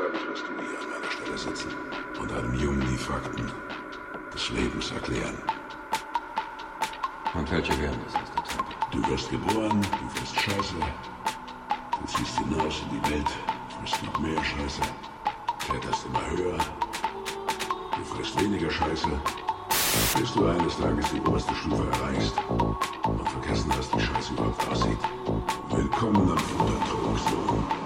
sonst wirst du nie an meiner Stelle sitzen und einem Jungen die Fakten des Lebens erklären. Und welche werden das, Mr. Temple? Du wirst geboren, du wirst Scheiße, du ziehst hinaus in die Welt, wirst noch mehr Scheiße, kletterst immer höher, du frisst weniger Scheiße, bis du eines Tages die oberste Stufe erreichst und vergessen hast, wie Scheiße überhaupt aussieht. Willkommen am Futtertrogsohn.